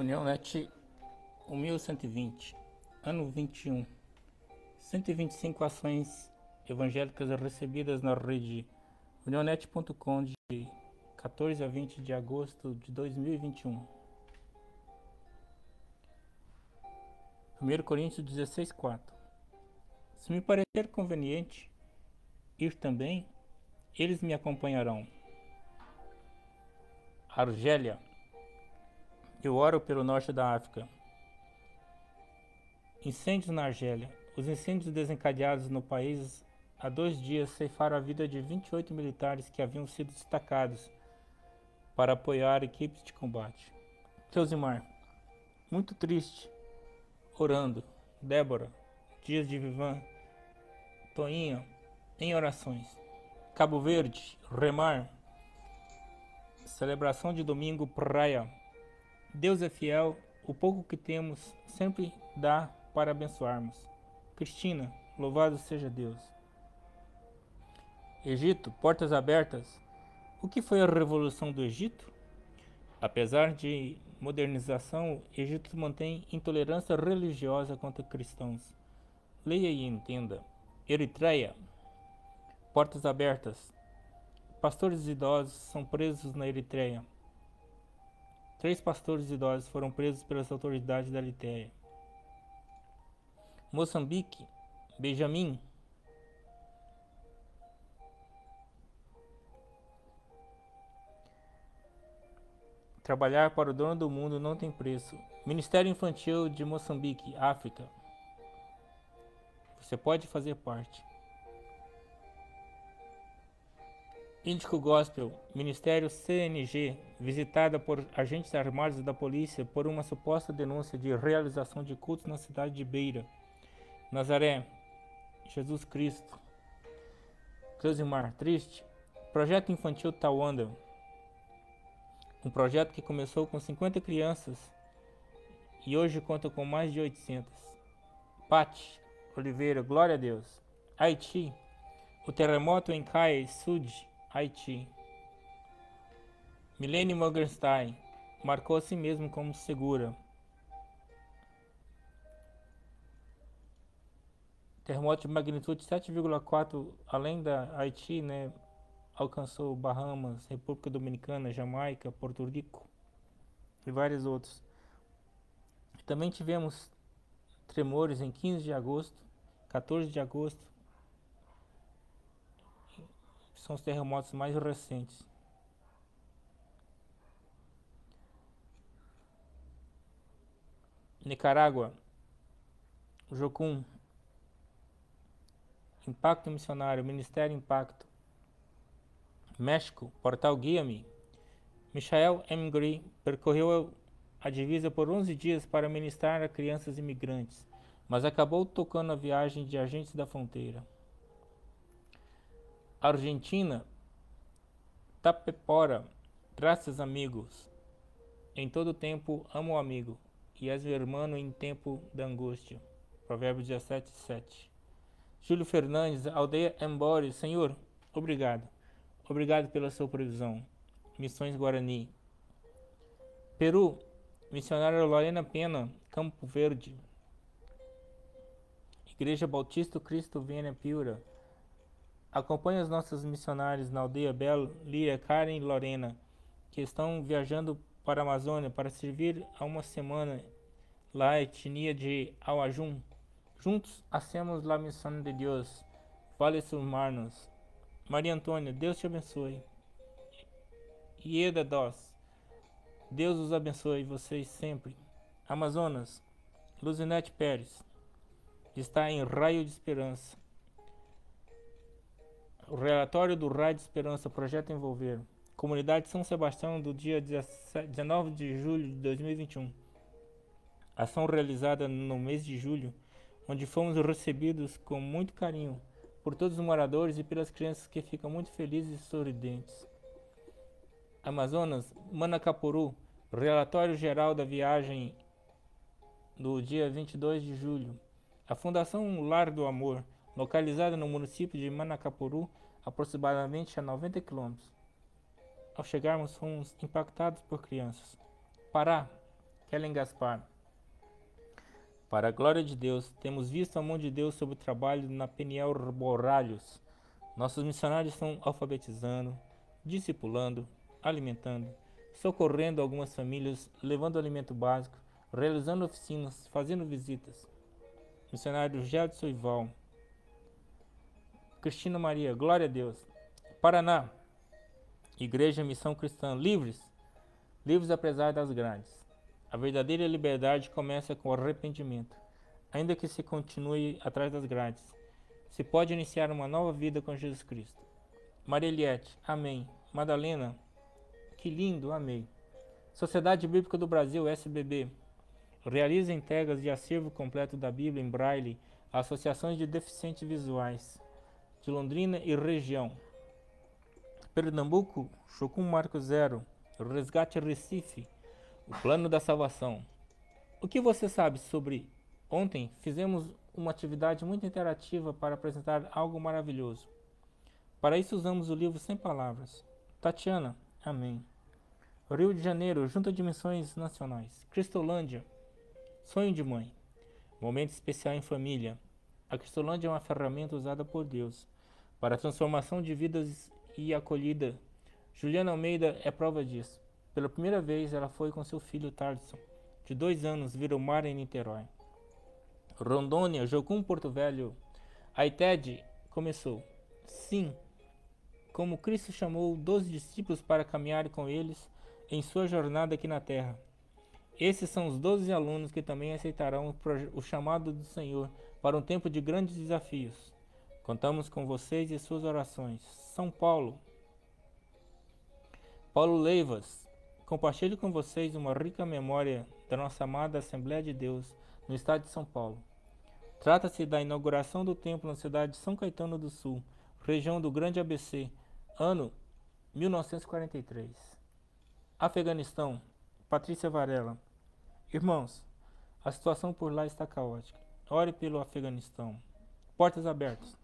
União Net 1120, ano 21. 125 ações evangélicas recebidas na rede unionet.com de 14 a 20 de agosto de 2021. 1 Coríntios 16, 4 Se me parecer conveniente ir também, eles me acompanharão. Argélia eu oro pelo norte da África. Incêndios na Argélia. Os incêndios desencadeados no país há dois dias ceifaram a vida de 28 militares que haviam sido destacados para apoiar equipes de combate. Cleusimar, muito triste, orando. Débora, Dias de Vivan, Toinha, em orações. Cabo Verde, Remar, celebração de domingo, praia. Deus é fiel, o pouco que temos sempre dá para abençoarmos. Cristina, louvado seja Deus. Egito, portas abertas. O que foi a revolução do Egito? Apesar de modernização, Egito mantém intolerância religiosa contra cristãos. Leia e entenda. Eritreia, portas abertas. Pastores idosos são presos na Eritreia. Três pastores idosos foram presos pelas autoridades da Litéia. Moçambique, Benjamin. Trabalhar para o dono do mundo não tem preço. Ministério Infantil de Moçambique, África. Você pode fazer parte. Índico Gospel, Ministério CNG, visitada por agentes armados da polícia por uma suposta denúncia de realização de cultos na cidade de Beira. Nazaré, Jesus Cristo. Cleusimar, triste. Projeto Infantil Tawanda. Um projeto que começou com 50 crianças e hoje conta com mais de 800. Pati, Oliveira, glória a Deus. Haiti, o terremoto em Caia Sud Haiti. Milene Morgenstein marcou a si mesmo como segura. Terremoto de magnitude 7,4 além da Haiti, né, alcançou Bahamas, República Dominicana, Jamaica, Porto Rico e vários outros. Também tivemos tremores em 15 de agosto, 14 de agosto, são os terremotos mais recentes. Nicarágua, Jocum, Impacto Missionário, Ministério Impacto. México, Portal Guia-me. Michael M. Gray percorreu a divisa por 11 dias para ministrar a crianças imigrantes, mas acabou tocando a viagem de agentes da fronteira. Argentina, Tapepora, graças amigos. Em todo tempo amo o amigo, e és meu irmão em tempo da angústia. Provérbios 17, 7. Júlio Fernandes, aldeia Embore, Senhor, obrigado. Obrigado pela sua provisão. Missões Guarani. Peru, missionária Lorena Pena, Campo Verde. Igreja Bautista Cristo Vênia Piura. Acompanhe os nossos missionários na aldeia Belo, Líria, Karen e Lorena, que estão viajando para a Amazônia para servir há uma semana lá a etnia de Awajum. Juntos hacemos la missão de Deus. Vale sumarnos. Maria Antônia, Deus te abençoe. Ieda Dos, Deus os abençoe vocês sempre. Amazonas, Luzinete Pérez, está em Raio de Esperança. O relatório do de Esperança, projeto envolver. Comunidade São Sebastião do dia 19 de julho de 2021. Ação realizada no mês de julho, onde fomos recebidos com muito carinho por todos os moradores e pelas crianças que ficam muito felizes e sorridentes. Amazonas, Manacapuru, relatório geral da viagem do dia 22 de julho. A Fundação Lar do Amor localizada no município de Manacapuru, aproximadamente a 90 quilômetros. Ao chegarmos, fomos impactados por crianças. Pará, Kellen Gaspar. Para a glória de Deus, temos visto a mão de Deus sobre o trabalho na Peniel Borralhos. Nossos missionários estão alfabetizando, discipulando, alimentando, socorrendo algumas famílias, levando alimento básico, realizando oficinas, fazendo visitas. Missionário Gelson Ival. Cristina Maria, glória a Deus. Paraná, Igreja Missão Cristã, livres, livres apesar das grades. A verdadeira liberdade começa com arrependimento, ainda que se continue atrás das grades. Se pode iniciar uma nova vida com Jesus Cristo. Maria Eliette, amém. Madalena, que lindo, amém. Sociedade Bíblica do Brasil, SBB, realiza entregas de acervo completo da Bíblia em braille a associações de deficientes visuais de Londrina e região. Pernambuco, Chocum Marco Zero, Resgate Recife, o Plano da Salvação. O que você sabe sobre ontem? Fizemos uma atividade muito interativa para apresentar algo maravilhoso. Para isso usamos o livro Sem Palavras. Tatiana, amém. Rio de Janeiro, Junta de Missões Nacionais. Cristolândia, Sonho de Mãe. Momento especial em família. A Cristolândia é uma ferramenta usada por Deus para a transformação de vidas e acolhida. Juliana Almeida é prova disso. Pela primeira vez, ela foi com seu filho Tarson, de dois anos, vir ao mar em Niterói. Rondônia, Jocum Porto Velho. A ITED começou. Sim, como Cristo chamou doze discípulos para caminhar com eles em sua jornada aqui na terra. Esses são os doze alunos que também aceitarão o chamado do Senhor para um tempo de grandes desafios. Contamos com vocês e suas orações. São Paulo. Paulo Leivas. Compartilho com vocês uma rica memória da nossa amada Assembleia de Deus no estado de São Paulo. Trata-se da inauguração do templo na cidade de São Caetano do Sul, região do Grande ABC, ano 1943. Afeganistão. Patrícia Varela. Irmãos, a situação por lá está caótica. Ore pelo Afeganistão. Portas abertas.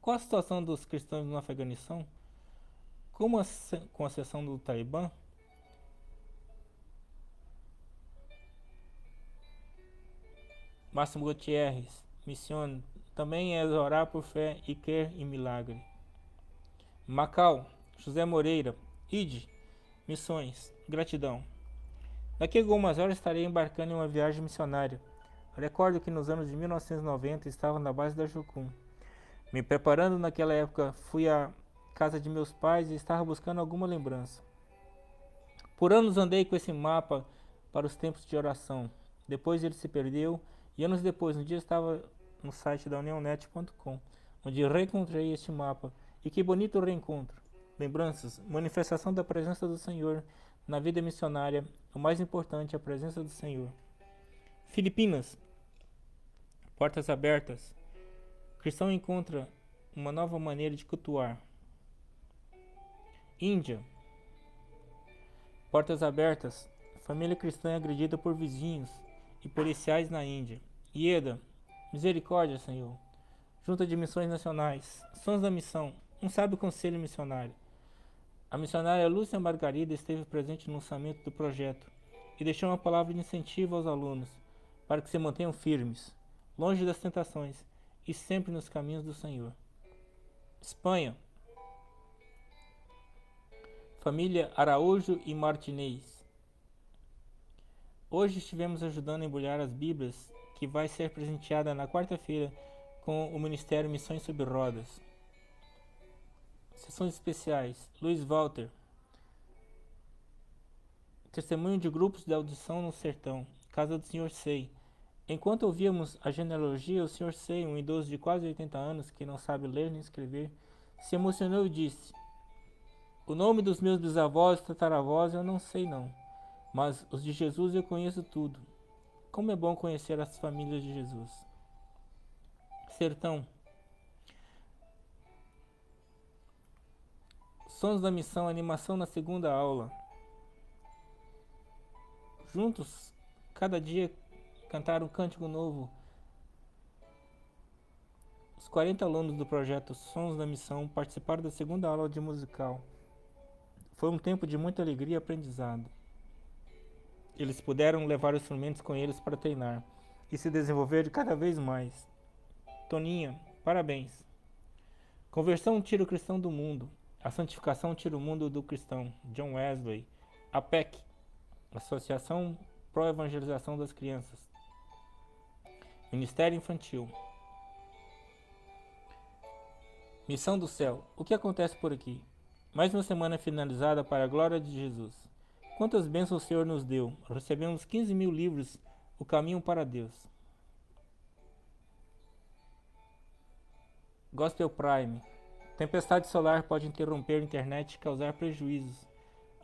Qual a situação dos cristãos no Afeganistão? Como a, com a seção do Talibã? Máximo Gutierrez, missione, também é orar por fé e crer em milagre. Macau, José Moreira, Ide, missões, gratidão. Daqui a algumas horas estarei embarcando em uma viagem missionária. Recordo que nos anos de 1990 estava na base da Jucum. Me preparando naquela época, fui à casa de meus pais e estava buscando alguma lembrança. Por anos andei com esse mapa para os tempos de oração. Depois ele se perdeu e anos depois, um dia estava no site da unionet.com, onde reencontrei este mapa. E que bonito reencontro! Lembranças, manifestação da presença do Senhor na vida missionária. O mais importante, a presença do Senhor. Filipinas, portas abertas. O cristão encontra uma nova maneira de cultuar. Índia. Portas abertas. Família cristã é agredida por vizinhos e policiais na Índia. Ieda. Misericórdia, Senhor. Junta de Missões Nacionais. Sons da Missão. Um sábio conselho missionário. A missionária Lúcia Margarida esteve presente no lançamento do projeto e deixou uma palavra de incentivo aos alunos para que se mantenham firmes, longe das tentações e sempre nos caminhos do Senhor. Espanha. Família Araújo e Martinez. Hoje estivemos ajudando a embrulhar as Bíblias que vai ser presenteada na quarta-feira com o Ministério Missões Sob Rodas. Sessões especiais. Luiz Walter. Testemunho de grupos de audição no sertão. Casa do Senhor Sei. Enquanto ouvíamos a genealogia, o Sr. Sei, um idoso de quase 80 anos que não sabe ler nem escrever, se emocionou e disse: O nome dos meus bisavós e tataravós eu não sei não, mas os de Jesus eu conheço tudo. Como é bom conhecer as famílias de Jesus. Sertão. Sons da missão, animação na segunda aula. Juntos, cada dia cantaram um cântico novo. Os 40 alunos do projeto Sons da Missão participaram da segunda aula de musical. Foi um tempo de muita alegria e aprendizado. Eles puderam levar os instrumentos com eles para treinar e se desenvolver cada vez mais. Toninha, parabéns. Conversão tira o cristão do mundo. A santificação tira o mundo do cristão. John Wesley. APEC, Associação Pro Evangelização das Crianças. Ministério Infantil. Missão do céu. O que acontece por aqui? Mais uma semana finalizada para a glória de Jesus. Quantas bênçãos o Senhor nos deu? Recebemos 15 mil livros, O Caminho para Deus. Gospel Prime. Tempestade solar pode interromper a internet e causar prejuízos.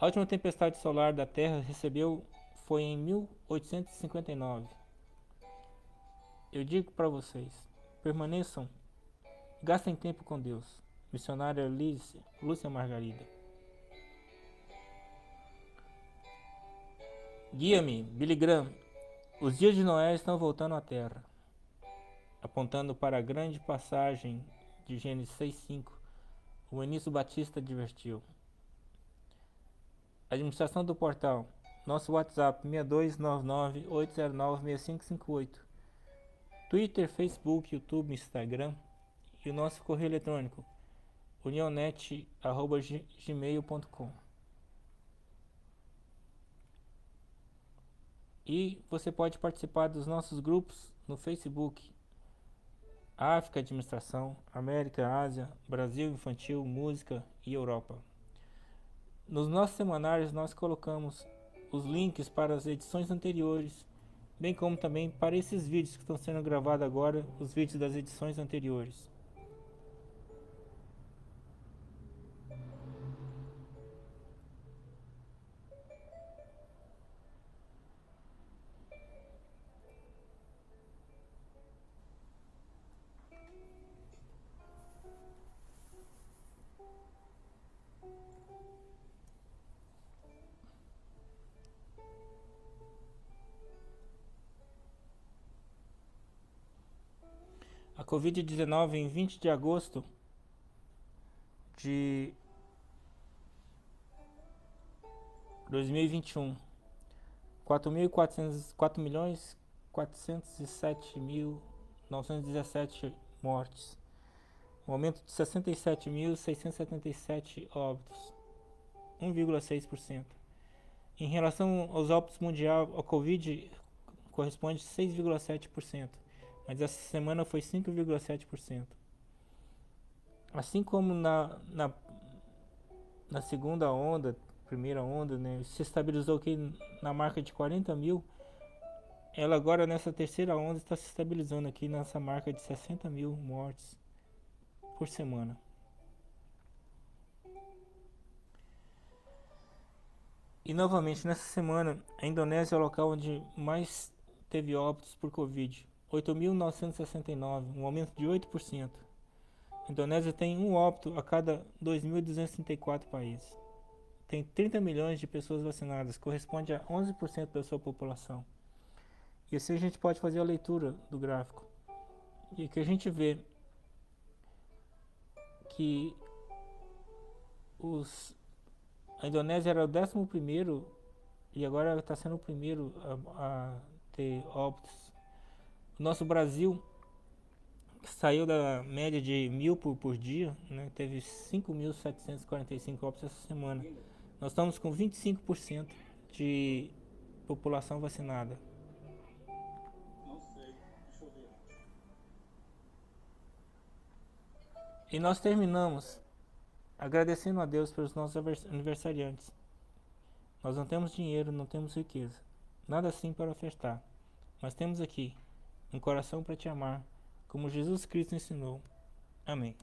A última tempestade solar da Terra recebeu foi em 1859. Eu digo para vocês, permaneçam, gastem tempo com Deus. Missionária Liz, Lúcia Margarida. Guia-me, Billy Graham. Os dias de Noé estão voltando à Terra, apontando para a grande passagem de Gênesis 6:5. O Enício Batista advertiu. Administração do portal. Nosso WhatsApp 6299-809-6558. Twitter, Facebook, YouTube, Instagram e o nosso correio eletrônico unionet.gmail.com E você pode participar dos nossos grupos no Facebook África Administração, América, Ásia, Brasil Infantil, Música e Europa. Nos nossos semanários nós colocamos os links para as edições anteriores bem como também para esses vídeos que estão sendo gravados agora, os vídeos das edições anteriores. Covid-19 em 20 de agosto de 2021. 4.400, 4 milhões 407 mil 917 mortes. Um aumento de 67.677 óbitos. 1,6%. Em relação aos óbitos mundial, a Covid corresponde a 6,7% mas essa semana foi 5,7%. Assim como na, na, na segunda onda, primeira onda, né, se estabilizou aqui na marca de 40 mil, ela agora nessa terceira onda está se estabilizando aqui nessa marca de 60 mil mortes por semana. E novamente nessa semana, a Indonésia é o local onde mais teve óbitos por Covid. 8.969, um aumento de 8%. A Indonésia tem um óbito a cada 2.234 países. Tem 30 milhões de pessoas vacinadas, corresponde a 11% da sua população. E assim a gente pode fazer a leitura do gráfico. E que a gente vê que os, a Indonésia era o 11 e agora está sendo o primeiro a, a ter óbitos nosso Brasil saiu da média de mil por, por dia, né? teve 5.745 óbitos essa semana. Nós estamos com 25% de população vacinada. E nós terminamos agradecendo a Deus pelos nossos aniversariantes. Nós não temos dinheiro, não temos riqueza, nada assim para ofertar, mas temos aqui um coração para te amar, como Jesus Cristo ensinou. Amém.